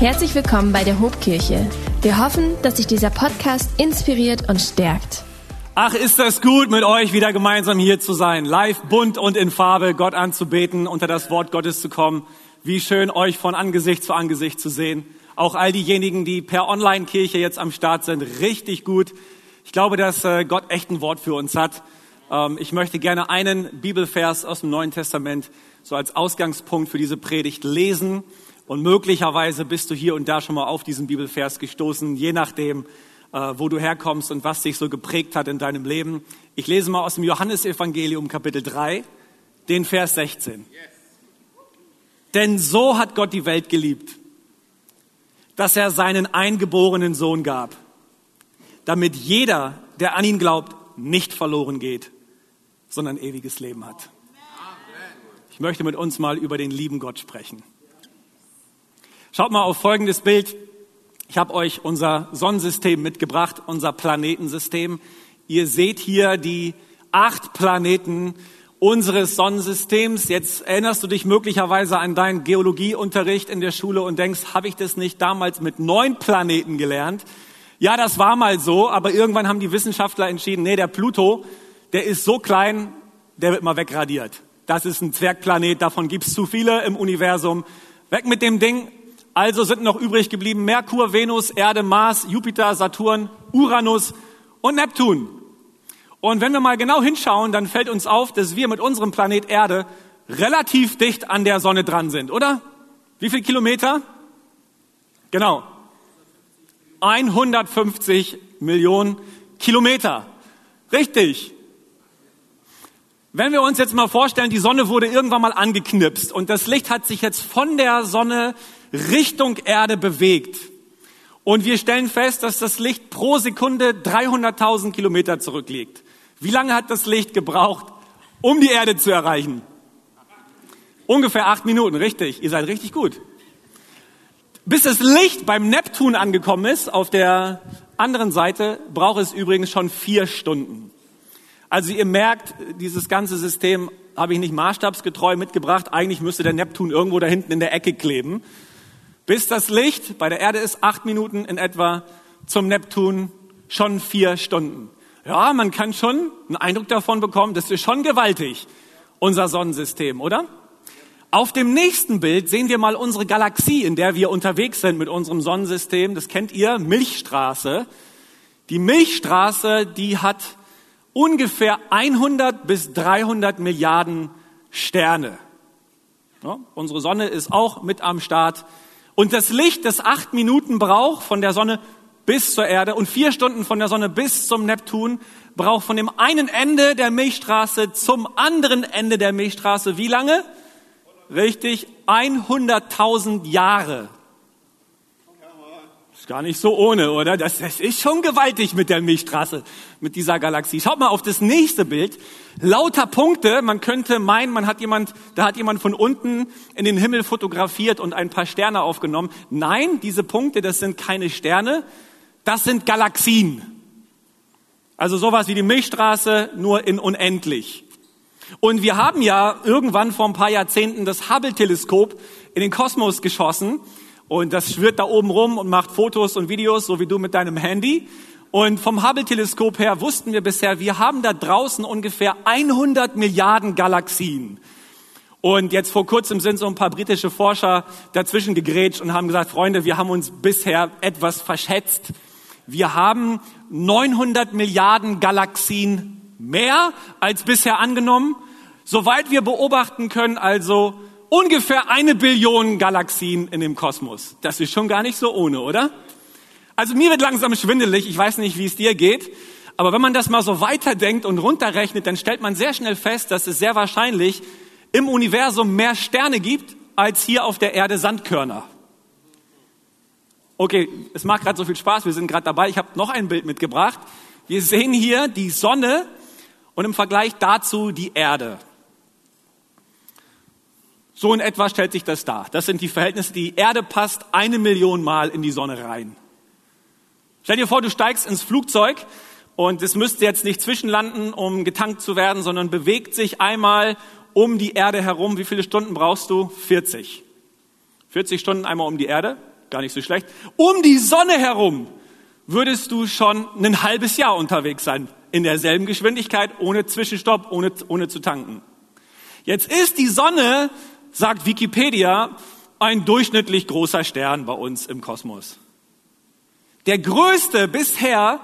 Herzlich willkommen bei der Hobkirche. Wir hoffen, dass sich dieser Podcast inspiriert und stärkt. Ach, ist das gut, mit euch wieder gemeinsam hier zu sein, live, bunt und in Farbe, Gott anzubeten, unter das Wort Gottes zu kommen. Wie schön, euch von Angesicht zu Angesicht zu sehen. Auch all diejenigen, die per Online-Kirche jetzt am Start sind, richtig gut. Ich glaube, dass äh, Gott echt ein Wort für uns hat. Ähm, ich möchte gerne einen Bibelvers aus dem Neuen Testament so als Ausgangspunkt für diese Predigt lesen. Und möglicherweise bist du hier und da schon mal auf diesen Bibelvers gestoßen, je nachdem, äh, wo du herkommst und was dich so geprägt hat in deinem Leben. Ich lese mal aus dem Johannesevangelium Kapitel 3, den Vers 16. Denn so hat Gott die Welt geliebt, dass er seinen eingeborenen Sohn gab, damit jeder, der an ihn glaubt, nicht verloren geht, sondern ewiges Leben hat. Ich möchte mit uns mal über den lieben Gott sprechen. Schaut mal auf folgendes Bild. Ich habe euch unser Sonnensystem mitgebracht, unser Planetensystem. Ihr seht hier die acht Planeten unseres Sonnensystems. Jetzt erinnerst du dich möglicherweise an deinen Geologieunterricht in der Schule und denkst, habe ich das nicht damals mit neun Planeten gelernt? Ja, das war mal so, aber irgendwann haben die Wissenschaftler entschieden, nee, der Pluto, der ist so klein, der wird mal wegradiert. Das ist ein Zwergplanet, davon gibt's zu viele im Universum. Weg mit dem Ding, also sind noch übrig geblieben Merkur, Venus, Erde, Mars, Jupiter, Saturn, Uranus und Neptun. Und wenn wir mal genau hinschauen, dann fällt uns auf, dass wir mit unserem Planet Erde relativ dicht an der Sonne dran sind, oder? Wie viel Kilometer? Genau. 150 Millionen Kilometer. Richtig. Wenn wir uns jetzt mal vorstellen, die Sonne wurde irgendwann mal angeknipst und das Licht hat sich jetzt von der Sonne Richtung Erde bewegt. Und wir stellen fest, dass das Licht pro Sekunde 300.000 Kilometer zurückliegt. Wie lange hat das Licht gebraucht, um die Erde zu erreichen? Ungefähr acht Minuten, richtig. Ihr seid richtig gut. Bis das Licht beim Neptun angekommen ist, auf der anderen Seite, braucht es übrigens schon vier Stunden. Also ihr merkt, dieses ganze System habe ich nicht maßstabsgetreu mitgebracht. Eigentlich müsste der Neptun irgendwo da hinten in der Ecke kleben. Bis das Licht bei der Erde ist acht Minuten in etwa, zum Neptun schon vier Stunden. Ja, man kann schon einen Eindruck davon bekommen, das ist schon gewaltig, unser Sonnensystem, oder? Auf dem nächsten Bild sehen wir mal unsere Galaxie, in der wir unterwegs sind mit unserem Sonnensystem. Das kennt ihr, Milchstraße. Die Milchstraße, die hat ungefähr 100 bis 300 Milliarden Sterne. Ja, unsere Sonne ist auch mit am Start. Und das Licht, das acht Minuten braucht von der Sonne bis zur Erde und vier Stunden von der Sonne bis zum Neptun, braucht von dem einen Ende der Milchstraße zum anderen Ende der Milchstraße wie lange? Richtig, 100.000 Jahre gar nicht so ohne, oder? Das, das ist schon gewaltig mit der Milchstraße, mit dieser Galaxie. Schaut mal auf das nächste Bild. Lauter Punkte. Man könnte meinen, man hat jemand, da hat jemand von unten in den Himmel fotografiert und ein paar Sterne aufgenommen. Nein, diese Punkte, das sind keine Sterne. Das sind Galaxien. Also sowas wie die Milchstraße, nur in unendlich. Und wir haben ja irgendwann vor ein paar Jahrzehnten das Hubble-Teleskop in den Kosmos geschossen. Und das schwirrt da oben rum und macht Fotos und Videos, so wie du mit deinem Handy. Und vom Hubble-Teleskop her wussten wir bisher, wir haben da draußen ungefähr 100 Milliarden Galaxien. Und jetzt vor kurzem sind so ein paar britische Forscher dazwischen gegrätscht und haben gesagt, Freunde, wir haben uns bisher etwas verschätzt. Wir haben 900 Milliarden Galaxien mehr als bisher angenommen. Soweit wir beobachten können, also ungefähr eine Billion Galaxien in dem Kosmos. Das ist schon gar nicht so ohne, oder? Also mir wird langsam schwindelig. Ich weiß nicht, wie es dir geht. Aber wenn man das mal so weiterdenkt und runterrechnet, dann stellt man sehr schnell fest, dass es sehr wahrscheinlich im Universum mehr Sterne gibt, als hier auf der Erde Sandkörner. Okay, es macht gerade so viel Spaß, wir sind gerade dabei. Ich habe noch ein Bild mitgebracht. Wir sehen hier die Sonne und im Vergleich dazu die Erde. So in etwa stellt sich das dar. Das sind die Verhältnisse. Die Erde passt eine Million Mal in die Sonne rein. Stell dir vor, du steigst ins Flugzeug und es müsste jetzt nicht zwischenlanden, um getankt zu werden, sondern bewegt sich einmal um die Erde herum. Wie viele Stunden brauchst du? 40. 40 Stunden einmal um die Erde. gar nicht so schlecht, um die Sonne herum würdest du schon ein halbes Jahr unterwegs sein. In derselben Geschwindigkeit, ohne Zwischenstopp, ohne, ohne zu tanken. Jetzt ist die Sonne, sagt Wikipedia, ein durchschnittlich großer Stern bei uns im Kosmos. Der größte bisher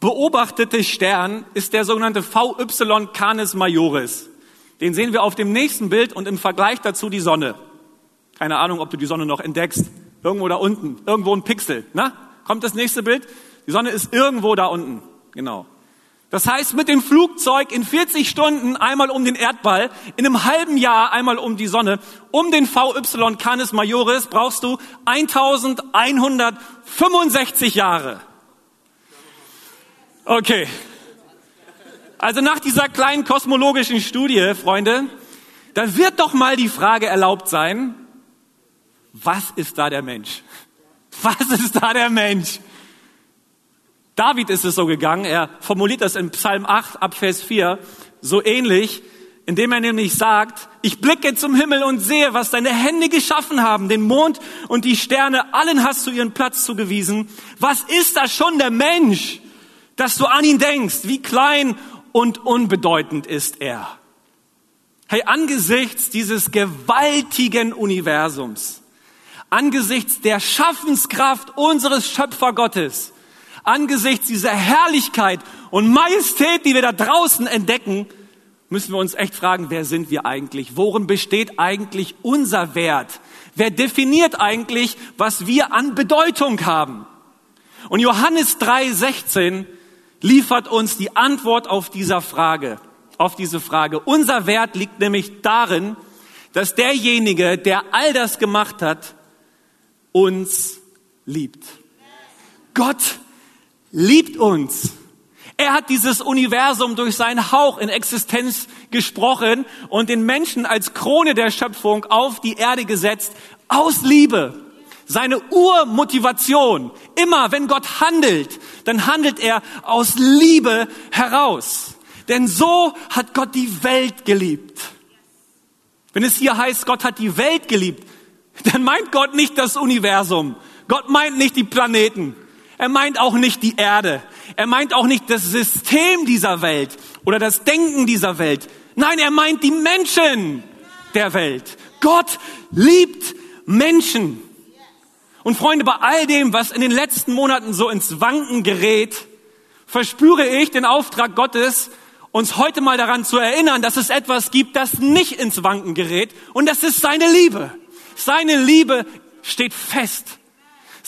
beobachtete Stern ist der sogenannte VY Canis Majoris. Den sehen wir auf dem nächsten Bild und im Vergleich dazu die Sonne. Keine Ahnung, ob du die Sonne noch entdeckst. Irgendwo da unten, irgendwo ein Pixel. Na, kommt das nächste Bild? Die Sonne ist irgendwo da unten. Genau. Das heißt, mit dem Flugzeug in 40 Stunden einmal um den Erdball, in einem halben Jahr einmal um die Sonne, um den VY Canis Majoris brauchst du 1165 Jahre. Okay. Also nach dieser kleinen kosmologischen Studie, Freunde, da wird doch mal die Frage erlaubt sein, was ist da der Mensch? Was ist da der Mensch? David ist es so gegangen, er formuliert das in Psalm 8 ab Vers 4 so ähnlich, indem er nämlich sagt, ich blicke zum Himmel und sehe, was deine Hände geschaffen haben, den Mond und die Sterne, allen hast du ihren Platz zugewiesen. Was ist das schon der Mensch, dass du an ihn denkst? Wie klein und unbedeutend ist er? Hey, angesichts dieses gewaltigen Universums, angesichts der Schaffenskraft unseres Schöpfergottes, angesichts dieser Herrlichkeit und Majestät, die wir da draußen entdecken, müssen wir uns echt fragen, wer sind wir eigentlich? Worin besteht eigentlich unser Wert? Wer definiert eigentlich, was wir an Bedeutung haben? Und Johannes 3:16 liefert uns die Antwort auf dieser Frage, auf diese Frage. Unser Wert liegt nämlich darin, dass derjenige, der all das gemacht hat, uns liebt. Gott liebt uns. Er hat dieses Universum durch seinen Hauch in Existenz gesprochen und den Menschen als Krone der Schöpfung auf die Erde gesetzt, aus Liebe. Seine Urmotivation, immer wenn Gott handelt, dann handelt er aus Liebe heraus. Denn so hat Gott die Welt geliebt. Wenn es hier heißt, Gott hat die Welt geliebt, dann meint Gott nicht das Universum. Gott meint nicht die Planeten. Er meint auch nicht die Erde. Er meint auch nicht das System dieser Welt oder das Denken dieser Welt. Nein, er meint die Menschen der Welt. Gott liebt Menschen. Und Freunde, bei all dem, was in den letzten Monaten so ins Wanken gerät, verspüre ich den Auftrag Gottes, uns heute mal daran zu erinnern, dass es etwas gibt, das nicht ins Wanken gerät. Und das ist seine Liebe. Seine Liebe steht fest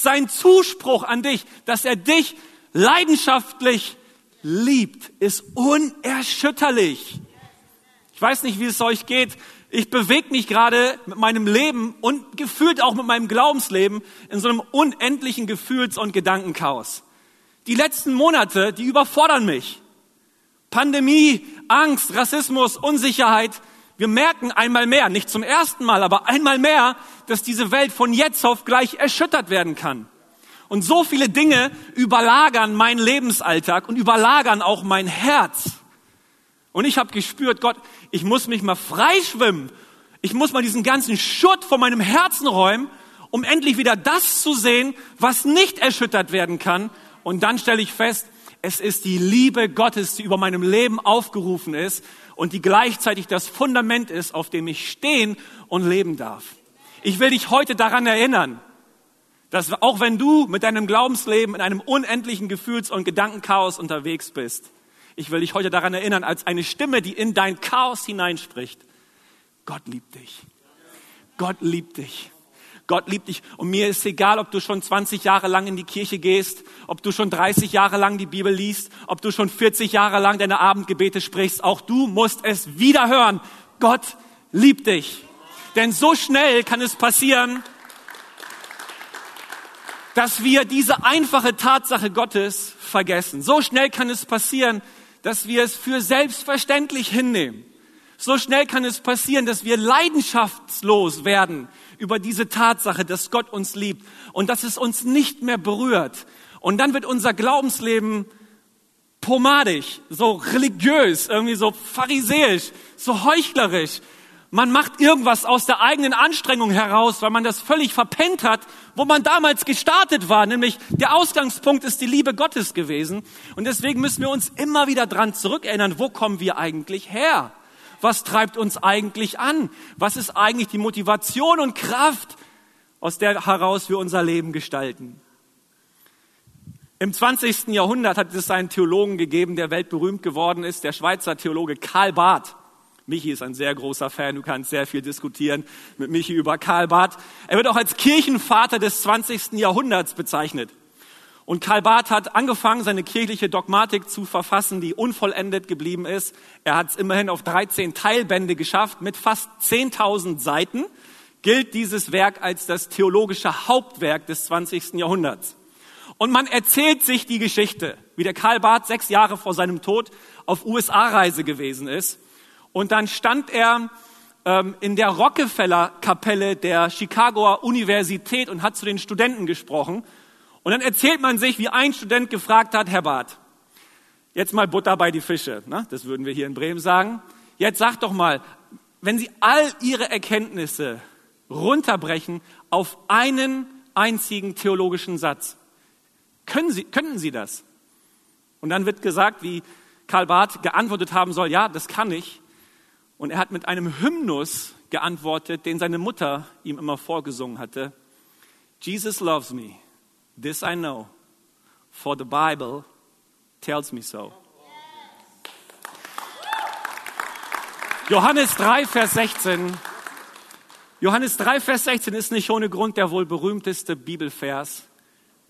sein Zuspruch an dich, dass er dich leidenschaftlich liebt, ist unerschütterlich. Ich weiß nicht, wie es euch geht. Ich bewege mich gerade mit meinem Leben und gefühlt auch mit meinem Glaubensleben in so einem unendlichen Gefühls- und Gedankenchaos. Die letzten Monate, die überfordern mich. Pandemie, Angst, Rassismus, Unsicherheit, wir merken einmal mehr, nicht zum ersten Mal, aber einmal mehr, dass diese Welt von jetzt auf gleich erschüttert werden kann. Und so viele Dinge überlagern meinen Lebensalltag und überlagern auch mein Herz. Und ich habe gespürt, Gott, ich muss mich mal freischwimmen. Ich muss mal diesen ganzen Schutt von meinem Herzen räumen, um endlich wieder das zu sehen, was nicht erschüttert werden kann. Und dann stelle ich fest, es ist die Liebe Gottes, die über meinem Leben aufgerufen ist und die gleichzeitig das Fundament ist, auf dem ich stehen und leben darf. Ich will dich heute daran erinnern, dass auch wenn du mit deinem Glaubensleben in einem unendlichen Gefühls- und Gedankenchaos unterwegs bist, ich will dich heute daran erinnern, als eine Stimme, die in dein Chaos hineinspricht. Gott liebt dich. Gott liebt dich. Gott liebt dich. Und mir ist egal, ob du schon 20 Jahre lang in die Kirche gehst, ob du schon 30 Jahre lang die Bibel liest, ob du schon 40 Jahre lang deine Abendgebete sprichst. Auch du musst es wieder hören. Gott liebt dich. Denn so schnell kann es passieren, dass wir diese einfache Tatsache Gottes vergessen. So schnell kann es passieren, dass wir es für selbstverständlich hinnehmen. So schnell kann es passieren, dass wir leidenschaftslos werden über diese Tatsache, dass Gott uns liebt und dass es uns nicht mehr berührt. Und dann wird unser Glaubensleben pomadig, so religiös, irgendwie so pharisäisch, so heuchlerisch. Man macht irgendwas aus der eigenen Anstrengung heraus, weil man das völlig verpennt hat, wo man damals gestartet war. Nämlich der Ausgangspunkt ist die Liebe Gottes gewesen. Und deswegen müssen wir uns immer wieder dran zurückerinnern, wo kommen wir eigentlich her? Was treibt uns eigentlich an? Was ist eigentlich die Motivation und Kraft, aus der heraus wir unser Leben gestalten? Im 20. Jahrhundert hat es einen Theologen gegeben, der weltberühmt geworden ist, der Schweizer Theologe Karl Barth. Michi ist ein sehr großer Fan, du kannst sehr viel diskutieren mit Michi über Karl Barth. Er wird auch als Kirchenvater des 20. Jahrhunderts bezeichnet. Und Karl Barth hat angefangen, seine kirchliche Dogmatik zu verfassen, die unvollendet geblieben ist. Er hat es immerhin auf 13 Teilbände geschafft mit fast 10.000 Seiten. Gilt dieses Werk als das theologische Hauptwerk des 20. Jahrhunderts. Und man erzählt sich die Geschichte, wie der Karl Barth sechs Jahre vor seinem Tod auf USA-Reise gewesen ist und dann stand er ähm, in der Rockefeller-Kapelle der Chicagoer Universität und hat zu den Studenten gesprochen. Und dann erzählt man sich, wie ein Student gefragt hat, Herr Barth, jetzt mal Butter bei die Fische, ne? das würden wir hier in Bremen sagen. Jetzt sagt doch mal, wenn Sie all Ihre Erkenntnisse runterbrechen auf einen einzigen theologischen Satz, können Sie, können Sie das? Und dann wird gesagt, wie Karl Barth geantwortet haben soll, ja, das kann ich. Und er hat mit einem Hymnus geantwortet, den seine Mutter ihm immer vorgesungen hatte. Jesus loves me, this I know, for the Bible tells me so. Johannes 3, Vers 16. Johannes 3, Vers 16 ist nicht ohne Grund der wohl berühmteste Bibelvers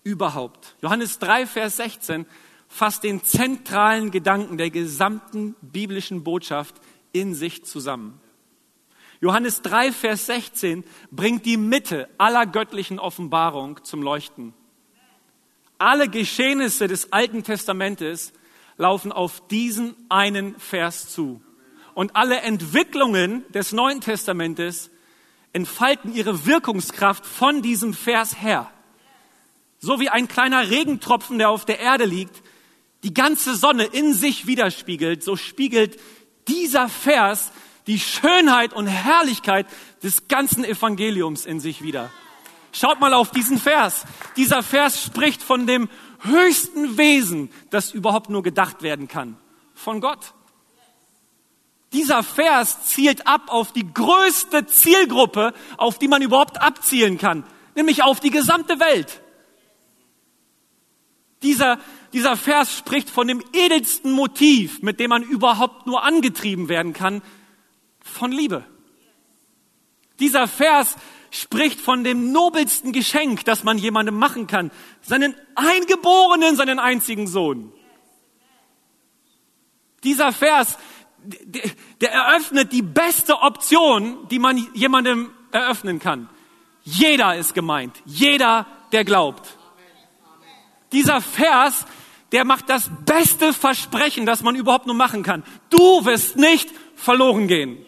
überhaupt. Johannes 3, Vers 16 fasst den zentralen Gedanken der gesamten biblischen Botschaft in sich zusammen. Johannes 3, Vers 16 bringt die Mitte aller göttlichen Offenbarung zum Leuchten. Alle Geschehnisse des Alten Testamentes laufen auf diesen einen Vers zu. Und alle Entwicklungen des Neuen Testamentes entfalten ihre Wirkungskraft von diesem Vers her. So wie ein kleiner Regentropfen, der auf der Erde liegt, die ganze Sonne in sich widerspiegelt, so spiegelt dieser Vers die Schönheit und Herrlichkeit des ganzen Evangeliums in sich wieder. Schaut mal auf diesen Vers. Dieser Vers spricht von dem höchsten Wesen, das überhaupt nur gedacht werden kann. Von Gott. Dieser Vers zielt ab auf die größte Zielgruppe, auf die man überhaupt abzielen kann, nämlich auf die gesamte Welt. Dieser, dieser Vers spricht von dem edelsten Motiv, mit dem man überhaupt nur angetrieben werden kann, von Liebe. Dieser Vers spricht von dem nobelsten Geschenk, das man jemandem machen kann, seinen Eingeborenen, seinen einzigen Sohn. Dieser Vers, der, eröffnet die beste Option, die man jemandem eröffnen kann. Jeder ist gemeint, jeder, der glaubt. Dieser Vers, der macht das beste Versprechen, das man überhaupt nur machen kann. Du wirst nicht verloren gehen.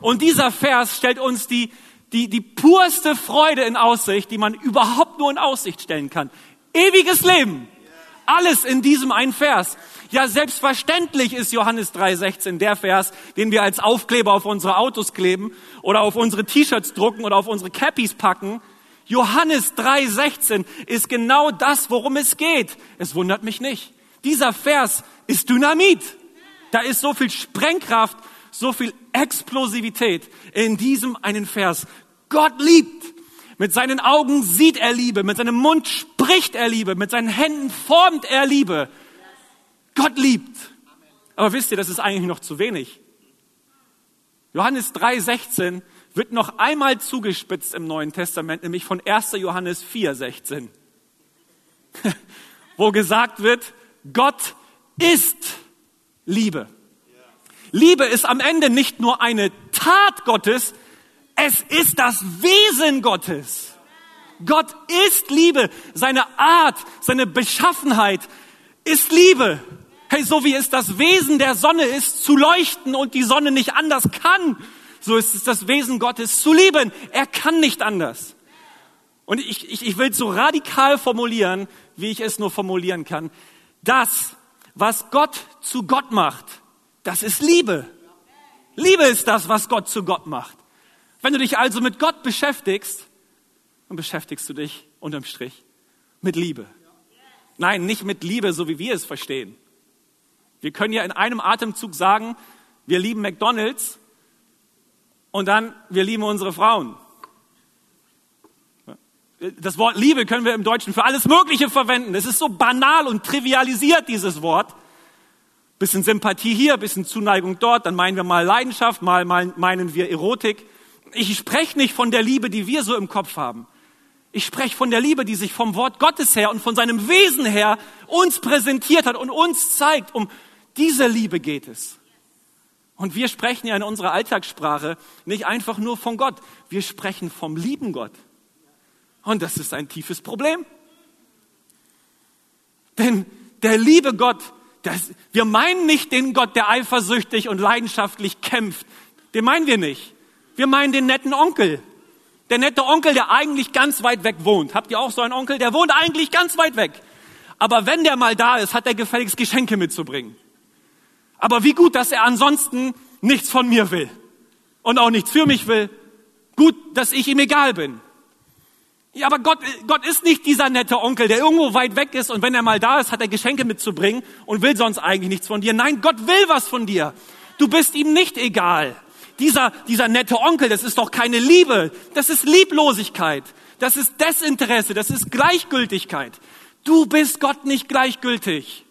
Und dieser Vers stellt uns die, die, die purste Freude in Aussicht, die man überhaupt nur in Aussicht stellen kann. Ewiges Leben. Alles in diesem einen Vers. Ja, selbstverständlich ist Johannes 3,16 der Vers, den wir als Aufkleber auf unsere Autos kleben oder auf unsere T-Shirts drucken oder auf unsere Cappies packen. Johannes 3:16 ist genau das, worum es geht. Es wundert mich nicht. Dieser Vers ist Dynamit. Da ist so viel Sprengkraft, so viel Explosivität in diesem einen Vers. Gott liebt. Mit seinen Augen sieht er Liebe, mit seinem Mund spricht er Liebe, mit seinen Händen formt er Liebe. Gott liebt. Aber wisst ihr, das ist eigentlich noch zu wenig. Johannes 3:16 wird noch einmal zugespitzt im Neuen Testament, nämlich von 1. Johannes 4, 16, wo gesagt wird, Gott ist Liebe. Liebe ist am Ende nicht nur eine Tat Gottes, es ist das Wesen Gottes. Gott ist Liebe. Seine Art, seine Beschaffenheit ist Liebe. Hey, so wie es das Wesen der Sonne ist, zu leuchten und die Sonne nicht anders kann, so ist es das Wesen Gottes zu lieben. Er kann nicht anders. Und ich, ich, ich will so radikal formulieren, wie ich es nur formulieren kann. Das, was Gott zu Gott macht, das ist Liebe. Liebe ist das, was Gott zu Gott macht. Wenn du dich also mit Gott beschäftigst, dann beschäftigst du dich unterm Strich mit Liebe. Nein, nicht mit Liebe, so wie wir es verstehen. Wir können ja in einem Atemzug sagen, wir lieben McDonald's und dann wir lieben unsere Frauen. Das Wort Liebe können wir im Deutschen für alles Mögliche verwenden. Es ist so banal und trivialisiert, dieses Wort. Bisschen Sympathie hier, bisschen Zuneigung dort, dann meinen wir mal Leidenschaft, mal meinen wir Erotik. Ich spreche nicht von der Liebe, die wir so im Kopf haben. Ich spreche von der Liebe, die sich vom Wort Gottes her und von seinem Wesen her uns präsentiert hat und uns zeigt. Um diese Liebe geht es. Und wir sprechen ja in unserer Alltagssprache nicht einfach nur von Gott, wir sprechen vom lieben Gott. Und das ist ein tiefes Problem. Denn der liebe Gott, das, wir meinen nicht den Gott, der eifersüchtig und leidenschaftlich kämpft. Den meinen wir nicht. Wir meinen den netten Onkel. Der nette Onkel, der eigentlich ganz weit weg wohnt. Habt ihr auch so einen Onkel? Der wohnt eigentlich ganz weit weg. Aber wenn der mal da ist, hat er gefälligst Geschenke mitzubringen. Aber wie gut, dass er ansonsten nichts von mir will und auch nichts für mich will. Gut, dass ich ihm egal bin. Ja, aber Gott, Gott ist nicht dieser nette Onkel, der irgendwo weit weg ist und wenn er mal da ist, hat er Geschenke mitzubringen und will sonst eigentlich nichts von dir. Nein, Gott will was von dir. Du bist ihm nicht egal. Dieser, dieser nette Onkel, das ist doch keine Liebe. Das ist Lieblosigkeit. Das ist Desinteresse. Das ist Gleichgültigkeit. Du bist Gott nicht gleichgültig.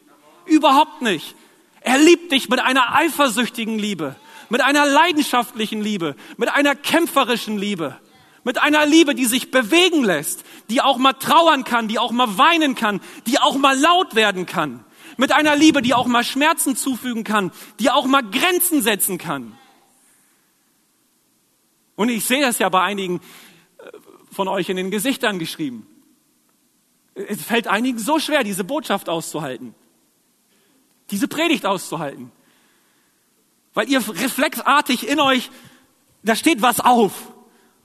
Überhaupt nicht. Er liebt dich mit einer eifersüchtigen Liebe, mit einer leidenschaftlichen Liebe, mit einer kämpferischen Liebe. Mit einer Liebe, die sich bewegen lässt, die auch mal trauern kann, die auch mal weinen kann, die auch mal laut werden kann. Mit einer Liebe, die auch mal Schmerzen zufügen kann, die auch mal Grenzen setzen kann. Und ich sehe es ja bei einigen äh, von euch in den Gesichtern geschrieben. Es fällt einigen so schwer, diese Botschaft auszuhalten, diese Predigt auszuhalten. Weil ihr reflexartig in euch, da steht was auf.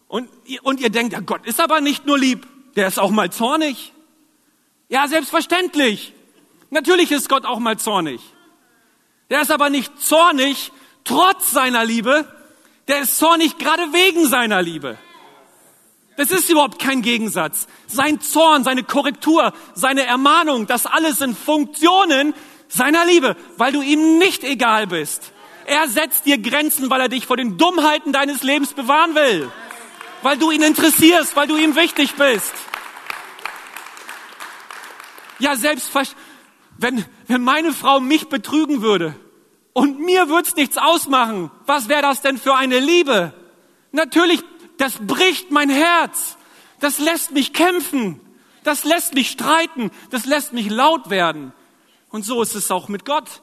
Und, und ihr denkt, ja, Gott ist aber nicht nur lieb, der ist auch mal zornig. Ja, selbstverständlich. Natürlich ist Gott auch mal zornig. Der ist aber nicht zornig trotz seiner Liebe, der ist zornig gerade wegen seiner Liebe. Das ist überhaupt kein Gegensatz. Sein Zorn, seine Korrektur, seine Ermahnung, das alles sind Funktionen seiner Liebe, weil du ihm nicht egal bist. Er setzt dir Grenzen, weil er dich vor den Dummheiten deines Lebens bewahren will weil du ihn interessierst, weil du ihm wichtig bist. Ja, selbstverständlich, wenn, wenn meine Frau mich betrügen würde und mir würde es nichts ausmachen, was wäre das denn für eine Liebe? Natürlich, das bricht mein Herz. Das lässt mich kämpfen. Das lässt mich streiten. Das lässt mich laut werden. Und so ist es auch mit Gott.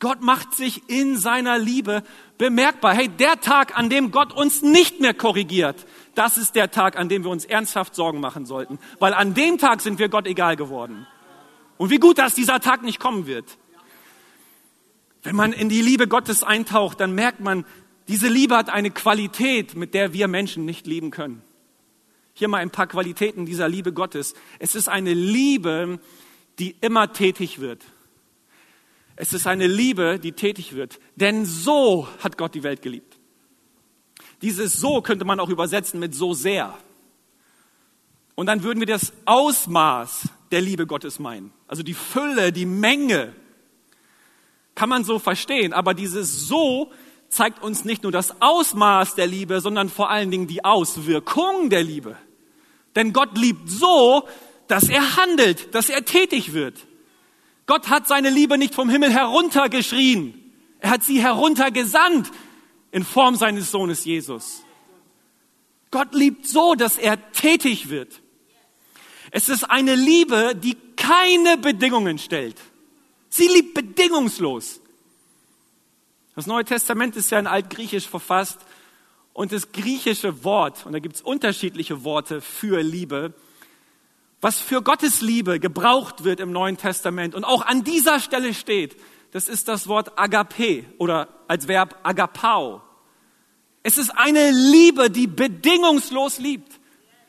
Gott macht sich in seiner Liebe bemerkbar. Hey, der Tag, an dem Gott uns nicht mehr korrigiert, das ist der Tag, an dem wir uns ernsthaft Sorgen machen sollten. Weil an dem Tag sind wir Gott egal geworden. Und wie gut, dass dieser Tag nicht kommen wird. Wenn man in die Liebe Gottes eintaucht, dann merkt man, diese Liebe hat eine Qualität, mit der wir Menschen nicht lieben können. Hier mal ein paar Qualitäten dieser Liebe Gottes. Es ist eine Liebe, die immer tätig wird. Es ist eine Liebe, die tätig wird. Denn so hat Gott die Welt geliebt. Dieses so könnte man auch übersetzen mit so sehr. Und dann würden wir das Ausmaß der Liebe Gottes meinen. Also die Fülle, die Menge. Kann man so verstehen. Aber dieses so zeigt uns nicht nur das Ausmaß der Liebe, sondern vor allen Dingen die Auswirkung der Liebe. Denn Gott liebt so, dass er handelt, dass er tätig wird. Gott hat seine Liebe nicht vom Himmel heruntergeschrien. Er hat sie heruntergesandt in Form seines Sohnes Jesus. Gott liebt so, dass er tätig wird. Es ist eine Liebe, die keine Bedingungen stellt. Sie liebt bedingungslos. Das Neue Testament ist ja in Altgriechisch verfasst und das griechische Wort, und da gibt es unterschiedliche Worte für Liebe, was für Gottes Liebe gebraucht wird im Neuen Testament und auch an dieser Stelle steht, das ist das Wort agape oder als Verb agapao. Es ist eine Liebe, die bedingungslos liebt.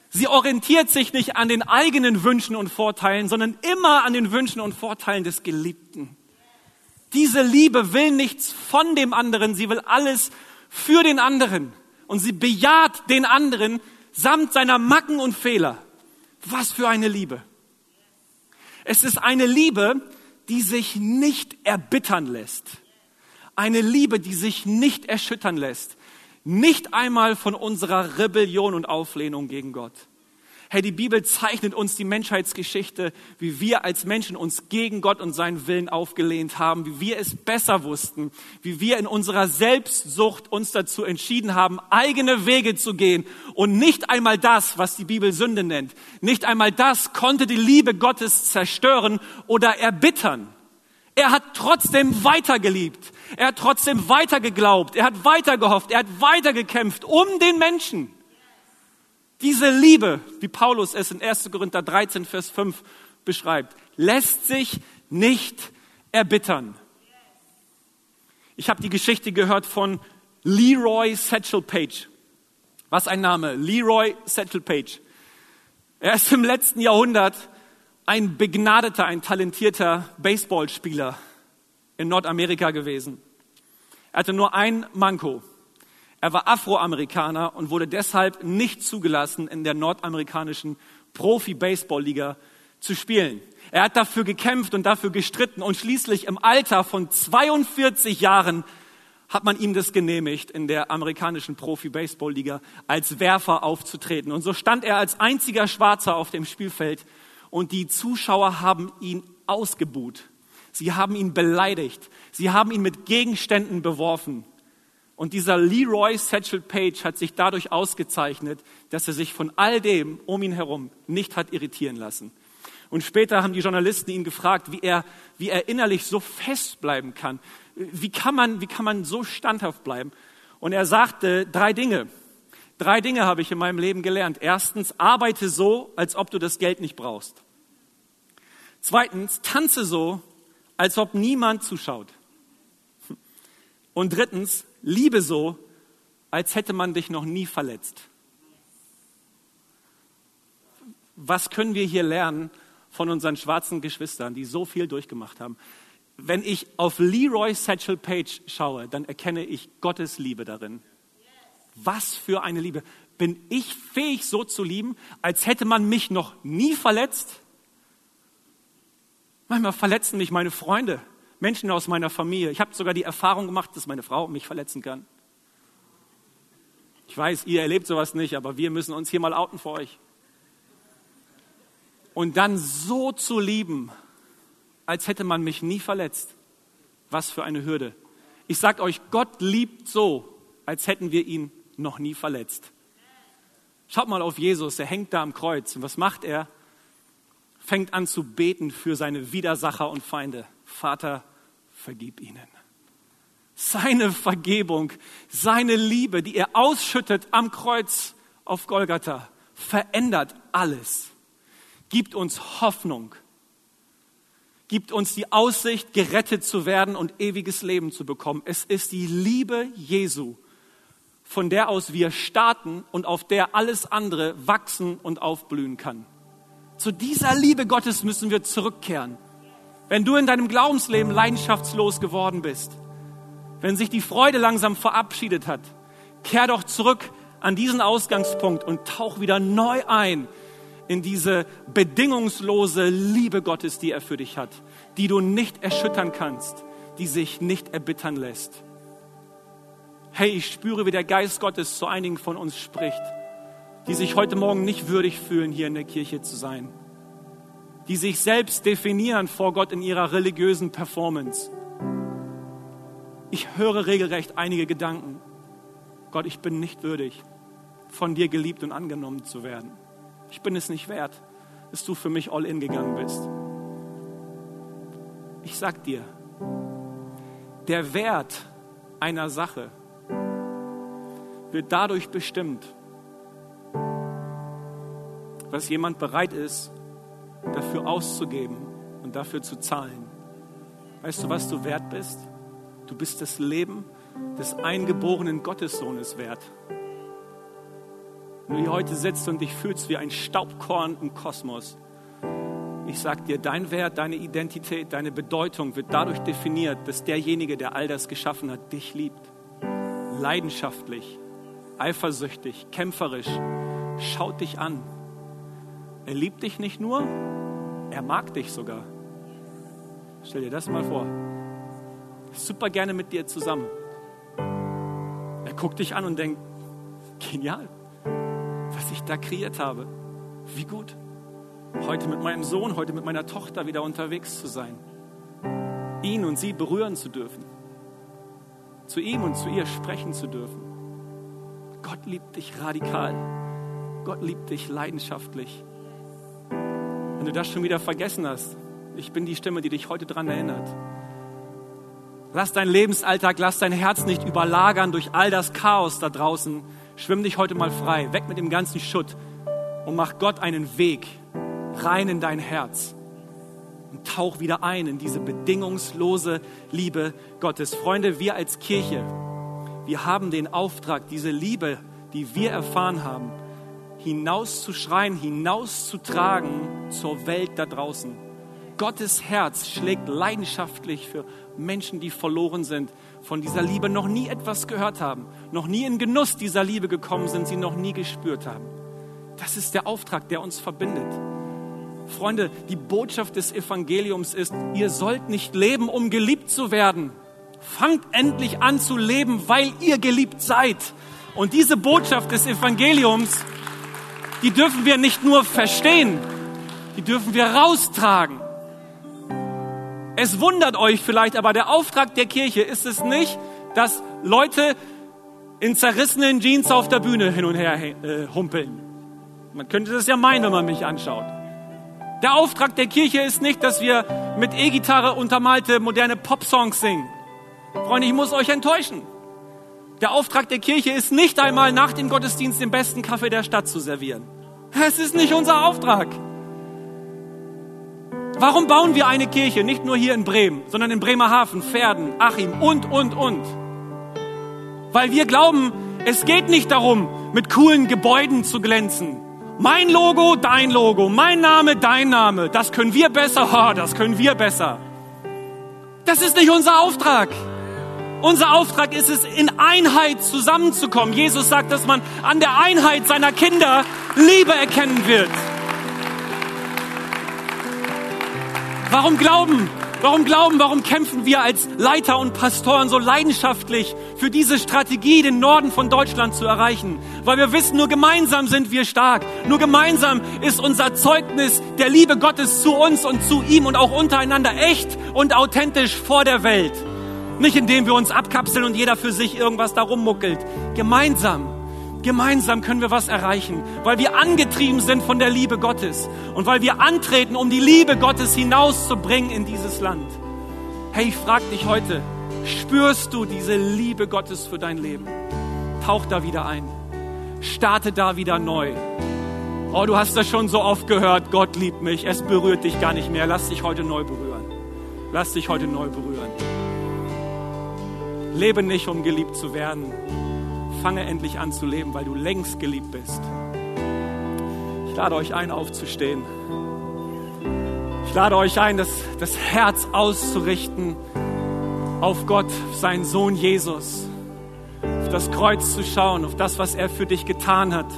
Sie orientiert sich nicht an den eigenen Wünschen und Vorteilen, sondern immer an den Wünschen und Vorteilen des Geliebten. Diese Liebe will nichts von dem anderen, sie will alles für den anderen und sie bejaht den anderen samt seiner Macken und Fehler. Was für eine Liebe. Es ist eine Liebe, die sich nicht erbittern lässt. Eine Liebe, die sich nicht erschüttern lässt. Nicht einmal von unserer Rebellion und Auflehnung gegen Gott. Hey, die Bibel zeichnet uns die Menschheitsgeschichte, wie wir als Menschen uns gegen Gott und seinen Willen aufgelehnt haben, wie wir es besser wussten, wie wir in unserer Selbstsucht uns dazu entschieden haben, eigene Wege zu gehen. Und nicht einmal das, was die Bibel Sünde nennt, nicht einmal das konnte die Liebe Gottes zerstören oder erbittern. Er hat trotzdem weitergeliebt. Er hat trotzdem weiter geglaubt. Er hat weiter gehofft. Er hat weiter gekämpft um den Menschen. Diese Liebe, wie Paulus es in 1. Korinther 13, Vers 5 beschreibt, lässt sich nicht erbittern. Ich habe die Geschichte gehört von Leroy Satchel Page. Was ein Name, Leroy Satchel Page. Er ist im letzten Jahrhundert ein begnadeter, ein talentierter Baseballspieler in Nordamerika gewesen. Er hatte nur ein Manko. Er war Afroamerikaner und wurde deshalb nicht zugelassen, in der nordamerikanischen Profi-Baseball-Liga zu spielen. Er hat dafür gekämpft und dafür gestritten und schließlich im Alter von 42 Jahren hat man ihm das genehmigt, in der amerikanischen Profi-Baseball-Liga als Werfer aufzutreten. Und so stand er als einziger Schwarzer auf dem Spielfeld und die Zuschauer haben ihn ausgebuht. Sie haben ihn beleidigt. Sie haben ihn mit Gegenständen beworfen. Und dieser Leroy Satchel Page hat sich dadurch ausgezeichnet, dass er sich von all dem um ihn herum nicht hat irritieren lassen. Und später haben die Journalisten ihn gefragt, wie er, wie er innerlich so fest bleiben kann. Wie kann man, wie kann man so standhaft bleiben? Und er sagte drei Dinge. Drei Dinge habe ich in meinem Leben gelernt. Erstens, arbeite so, als ob du das Geld nicht brauchst. Zweitens, tanze so, als ob niemand zuschaut. Und drittens, liebe so, als hätte man dich noch nie verletzt. Was können wir hier lernen von unseren schwarzen Geschwistern, die so viel durchgemacht haben? Wenn ich auf Leroy Satchel Page schaue, dann erkenne ich Gottes Liebe darin. Was für eine Liebe. Bin ich fähig, so zu lieben, als hätte man mich noch nie verletzt? Manchmal verletzen mich meine Freunde. Menschen aus meiner Familie. Ich habe sogar die Erfahrung gemacht, dass meine Frau mich verletzen kann. Ich weiß, ihr erlebt sowas nicht, aber wir müssen uns hier mal outen vor euch. Und dann so zu lieben, als hätte man mich nie verletzt. Was für eine Hürde. Ich sage euch, Gott liebt so, als hätten wir ihn noch nie verletzt. Schaut mal auf Jesus, er hängt da am Kreuz. Und was macht er? Fängt an zu beten für seine Widersacher und Feinde. Vater, vergib ihnen. Seine Vergebung, seine Liebe, die er ausschüttet am Kreuz auf Golgatha, verändert alles, gibt uns Hoffnung, gibt uns die Aussicht, gerettet zu werden und ewiges Leben zu bekommen. Es ist die Liebe Jesu, von der aus wir starten und auf der alles andere wachsen und aufblühen kann. Zu dieser Liebe Gottes müssen wir zurückkehren. Wenn du in deinem Glaubensleben leidenschaftslos geworden bist, wenn sich die Freude langsam verabschiedet hat, kehr doch zurück an diesen Ausgangspunkt und tauch wieder neu ein in diese bedingungslose Liebe Gottes, die er für dich hat, die du nicht erschüttern kannst, die sich nicht erbittern lässt. Hey, ich spüre, wie der Geist Gottes zu einigen von uns spricht, die sich heute Morgen nicht würdig fühlen, hier in der Kirche zu sein die sich selbst definieren vor Gott in ihrer religiösen Performance. Ich höre regelrecht einige Gedanken. Gott, ich bin nicht würdig, von dir geliebt und angenommen zu werden. Ich bin es nicht wert, dass du für mich all in gegangen bist. Ich sag dir, der Wert einer Sache wird dadurch bestimmt, was jemand bereit ist, dafür auszugeben und dafür zu zahlen. Weißt du, was du wert bist? Du bist das Leben des eingeborenen Gottessohnes wert. Wenn du hier heute sitzt und dich fühlst wie ein Staubkorn im Kosmos, ich sag dir, dein Wert, deine Identität, deine Bedeutung wird dadurch definiert, dass derjenige, der all das geschaffen hat, dich liebt. leidenschaftlich, eifersüchtig, kämpferisch, schaut dich an. Er liebt dich nicht nur, er mag dich sogar. Stell dir das mal vor. Super gerne mit dir zusammen. Er guckt dich an und denkt, genial, was ich da kreiert habe. Wie gut. Heute mit meinem Sohn, heute mit meiner Tochter wieder unterwegs zu sein. Ihn und sie berühren zu dürfen. Zu ihm und zu ihr sprechen zu dürfen. Gott liebt dich radikal. Gott liebt dich leidenschaftlich. Wenn du das schon wieder vergessen hast, ich bin die Stimme, die dich heute daran erinnert. Lass deinen Lebensalltag, lass dein Herz nicht überlagern durch all das Chaos da draußen. Schwimm dich heute mal frei, weg mit dem ganzen Schutt und mach Gott einen Weg rein in dein Herz und tauch wieder ein in diese bedingungslose Liebe Gottes. Freunde, wir als Kirche, wir haben den Auftrag, diese Liebe, die wir erfahren haben, hinauszuschreien, hinauszutragen zur Welt da draußen. Gottes Herz schlägt leidenschaftlich für Menschen, die verloren sind, von dieser Liebe noch nie etwas gehört haben, noch nie in Genuss dieser Liebe gekommen sind, sie noch nie gespürt haben. Das ist der Auftrag, der uns verbindet. Freunde, die Botschaft des Evangeliums ist, ihr sollt nicht leben, um geliebt zu werden. Fangt endlich an zu leben, weil ihr geliebt seid. Und diese Botschaft des Evangeliums, die dürfen wir nicht nur verstehen, die dürfen wir raustragen. Es wundert euch vielleicht, aber der Auftrag der Kirche ist es nicht, dass Leute in zerrissenen Jeans auf der Bühne hin und her äh, humpeln. Man könnte das ja meinen, wenn man mich anschaut. Der Auftrag der Kirche ist nicht, dass wir mit E-Gitarre untermalte moderne Popsongs singen. Freunde, ich muss euch enttäuschen. Der Auftrag der Kirche ist nicht einmal nach dem Gottesdienst den besten Kaffee der Stadt zu servieren. Es ist nicht unser Auftrag. Warum bauen wir eine Kirche? Nicht nur hier in Bremen, sondern in Bremerhaven, Pferden, Achim und, und, und. Weil wir glauben, es geht nicht darum, mit coolen Gebäuden zu glänzen. Mein Logo, dein Logo, mein Name, dein Name. Das können wir besser, oh, das können wir besser. Das ist nicht unser Auftrag. Unser Auftrag ist es, in Einheit zusammenzukommen. Jesus sagt, dass man an der Einheit seiner Kinder Liebe erkennen wird. Warum glauben? Warum glauben? Warum kämpfen wir als Leiter und Pastoren so leidenschaftlich für diese Strategie, den Norden von Deutschland zu erreichen? Weil wir wissen, nur gemeinsam sind wir stark. Nur gemeinsam ist unser Zeugnis der Liebe Gottes zu uns und zu ihm und auch untereinander echt und authentisch vor der Welt. Nicht indem wir uns abkapseln und jeder für sich irgendwas darum muckelt. Gemeinsam Gemeinsam können wir was erreichen, weil wir angetrieben sind von der Liebe Gottes und weil wir antreten, um die Liebe Gottes hinauszubringen in dieses Land. Hey, ich frage dich heute, spürst du diese Liebe Gottes für dein Leben? Tauch da wieder ein. Starte da wieder neu. Oh, du hast das schon so oft gehört, Gott liebt mich, es berührt dich gar nicht mehr. Lass dich heute neu berühren. Lass dich heute neu berühren. Lebe nicht, um geliebt zu werden, fange endlich an zu leben, weil du längst geliebt bist. Ich lade euch ein, aufzustehen. Ich lade euch ein, das, das Herz auszurichten auf Gott, seinen Sohn Jesus, auf das Kreuz zu schauen, auf das, was er für dich getan hat.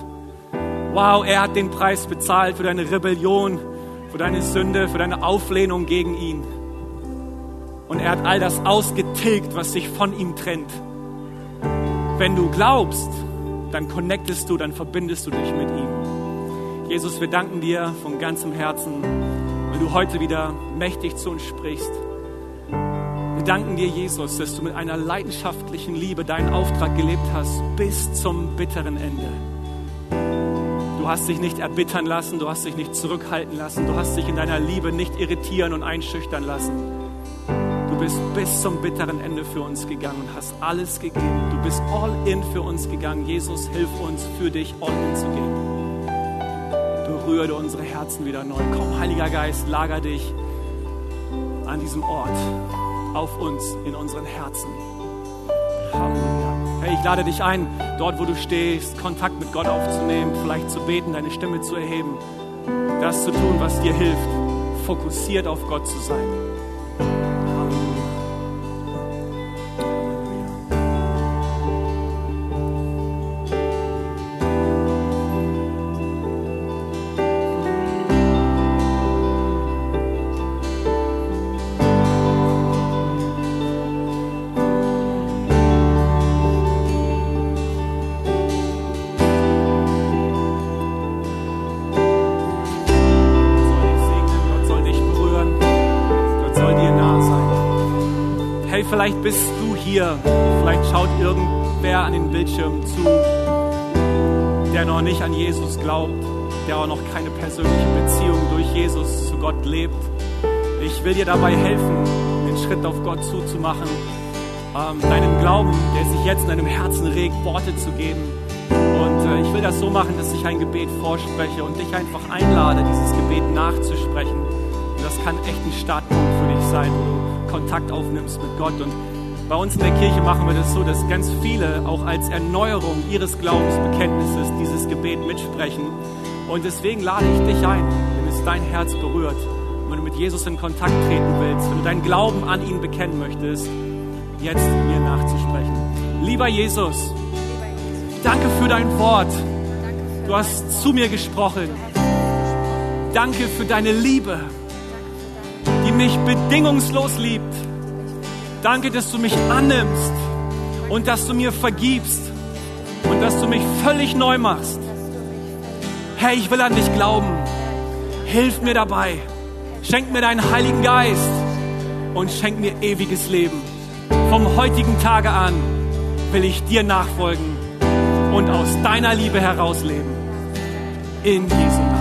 Wow, er hat den Preis bezahlt für deine Rebellion, für deine Sünde, für deine Auflehnung gegen ihn. Und er hat all das ausgetilgt, was sich von ihm trennt wenn du glaubst, dann connectest du, dann verbindest du dich mit ihm. Jesus, wir danken dir von ganzem Herzen, weil du heute wieder mächtig zu uns sprichst. Wir danken dir, Jesus, dass du mit einer leidenschaftlichen Liebe deinen Auftrag gelebt hast bis zum bitteren Ende. Du hast dich nicht erbittern lassen, du hast dich nicht zurückhalten lassen, du hast dich in deiner Liebe nicht irritieren und einschüchtern lassen bist bis zum bitteren Ende für uns gegangen und hast alles gegeben. Du bist all in für uns gegangen. Jesus, hilf uns, für dich all in zu gehen. Berühre unsere Herzen wieder neu. Komm, Heiliger Geist, lager dich an diesem Ort auf uns, in unseren Herzen. Halleluja. Hey, ich lade dich ein, dort wo du stehst, Kontakt mit Gott aufzunehmen, vielleicht zu beten, deine Stimme zu erheben, das zu tun, was dir hilft, fokussiert auf Gott zu sein. Vielleicht bist du hier, vielleicht schaut irgendwer an den Bildschirm zu, der noch nicht an Jesus glaubt, der auch noch keine persönliche Beziehung durch Jesus zu Gott lebt. Ich will dir dabei helfen, den Schritt auf Gott zuzumachen, ähm, deinem Glauben, der sich jetzt in deinem Herzen regt, Worte zu geben. Und äh, ich will das so machen, dass ich ein Gebet vorspreche und dich einfach einlade, dieses Gebet nachzusprechen. Und das kann echt ein Startpunkt für dich sein, wo du Kontakt aufnimmst mit Gott. Und bei uns in der Kirche machen wir das so, dass ganz viele auch als Erneuerung ihres Glaubensbekenntnisses dieses Gebet mitsprechen. Und deswegen lade ich dich ein, wenn es dein Herz berührt, wenn du mit Jesus in Kontakt treten willst, wenn du deinen Glauben an ihn bekennen möchtest, jetzt mir nachzusprechen. Lieber Jesus, danke für dein Wort. Du hast zu mir gesprochen. Danke für deine Liebe, die mich bedingungslos liebt. Danke, dass du mich annimmst und dass du mir vergibst und dass du mich völlig neu machst. Herr, ich will an dich glauben. Hilf mir dabei. Schenk mir deinen Heiligen Geist und schenk mir ewiges Leben. Vom heutigen Tage an will ich dir nachfolgen und aus deiner Liebe herausleben. In Jesu Namen.